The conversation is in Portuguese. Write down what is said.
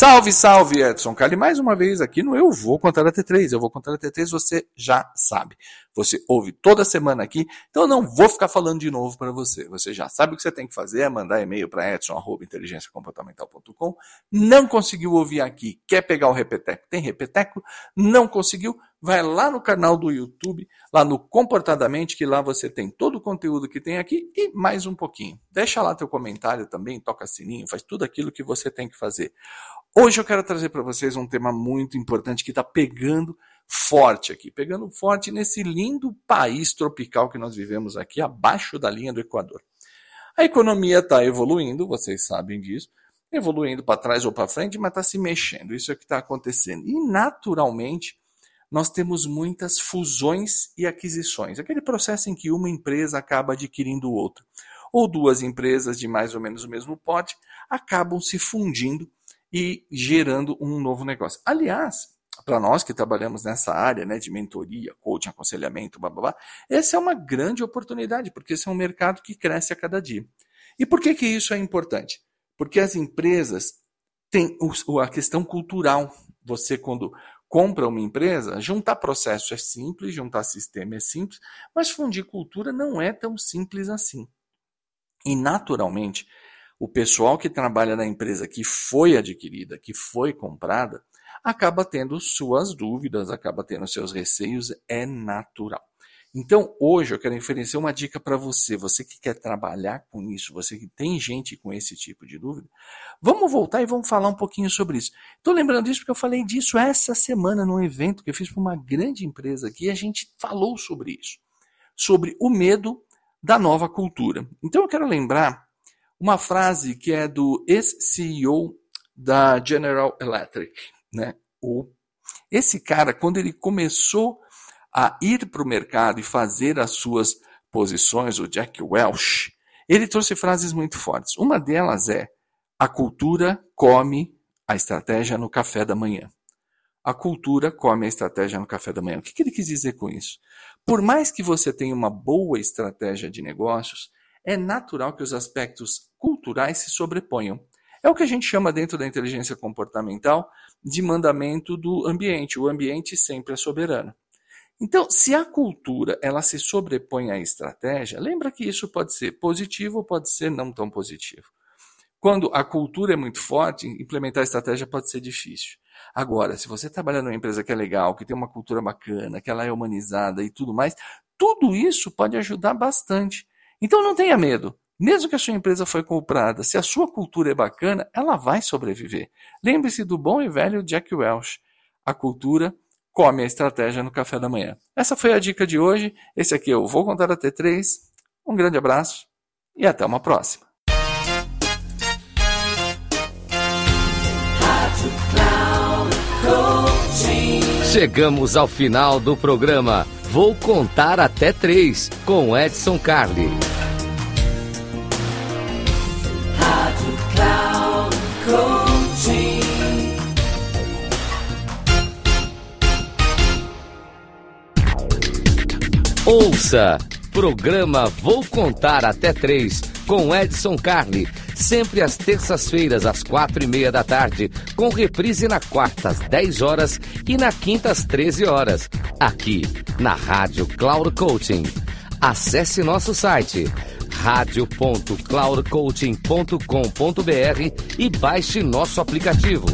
Salve, salve, Edson Carli. Mais uma vez aqui no Eu Vou Contar a T3. Eu Vou Contar a T3, você já sabe. Você ouve toda semana aqui, então eu não vou ficar falando de novo para você. Você já sabe o que você tem que fazer, é mandar e-mail para edson.inteligenciacomportamental.com. Não conseguiu ouvir aqui, quer pegar o Repeteco? Tem Repeteco? Não conseguiu? Vai lá no canal do YouTube, lá no Comportadamente, que lá você tem todo o conteúdo que tem aqui e mais um pouquinho. Deixa lá teu comentário também, toca sininho, faz tudo aquilo que você tem que fazer. Hoje eu quero trazer para vocês um tema muito importante que está pegando forte aqui, pegando forte nesse lindo país tropical que nós vivemos aqui, abaixo da linha do Equador. A economia está evoluindo, vocês sabem disso, evoluindo para trás ou para frente, mas está se mexendo. Isso é o que está acontecendo. E naturalmente nós temos muitas fusões e aquisições, aquele processo em que uma empresa acaba adquirindo outra, ou duas empresas de mais ou menos o mesmo pote acabam se fundindo e gerando um novo negócio. Aliás, para nós que trabalhamos nessa área né, de mentoria, coaching, aconselhamento, blá, blá, blá, essa é uma grande oportunidade, porque esse é um mercado que cresce a cada dia. E por que, que isso é importante? Porque as empresas têm a questão cultural. Você, quando compra uma empresa, juntar processo é simples, juntar sistema é simples, mas fundir cultura não é tão simples assim. E, naturalmente, o pessoal que trabalha na empresa que foi adquirida, que foi comprada, acaba tendo suas dúvidas, acaba tendo seus receios, é natural. Então, hoje eu quero oferecer uma dica para você, você que quer trabalhar com isso, você que tem gente com esse tipo de dúvida. Vamos voltar e vamos falar um pouquinho sobre isso. Estou lembrando disso porque eu falei disso essa semana num evento que eu fiz para uma grande empresa aqui e a gente falou sobre isso, sobre o medo da nova cultura. Então, eu quero lembrar uma frase que é do ex-CEO da General Electric, né? O, esse cara, quando ele começou a ir para o mercado e fazer as suas posições, o Jack Welch, ele trouxe frases muito fortes. Uma delas é: a cultura come a estratégia no café da manhã. A cultura come a estratégia no café da manhã. O que, que ele quis dizer com isso? Por mais que você tenha uma boa estratégia de negócios, é natural que os aspectos culturais se sobreponham. É o que a gente chama dentro da inteligência comportamental de mandamento do ambiente. O ambiente sempre é soberano. Então, se a cultura ela se sobrepõe à estratégia, lembra que isso pode ser positivo ou pode ser não tão positivo. Quando a cultura é muito forte, implementar a estratégia pode ser difícil. Agora, se você trabalha numa empresa que é legal, que tem uma cultura bacana, que ela é humanizada e tudo mais, tudo isso pode ajudar bastante. Então não tenha medo. Mesmo que a sua empresa foi comprada, se a sua cultura é bacana, ela vai sobreviver. Lembre-se do bom e velho Jack Welch. A cultura come a estratégia no café da manhã. Essa foi a dica de hoje. Esse aqui eu vou contar até três. Um grande abraço e até uma próxima. Chegamos ao final do programa. Vou contar até três com Edson Carli. Ouça! Programa Vou Contar Até Três com Edson Carli. Sempre às terças-feiras, às quatro e meia da tarde, com reprise na quarta às 10 horas e na quinta às 13 horas, aqui na Rádio Cloud Coaching. Acesse nosso site radio.cloudcoaching.com.br e baixe nosso aplicativo.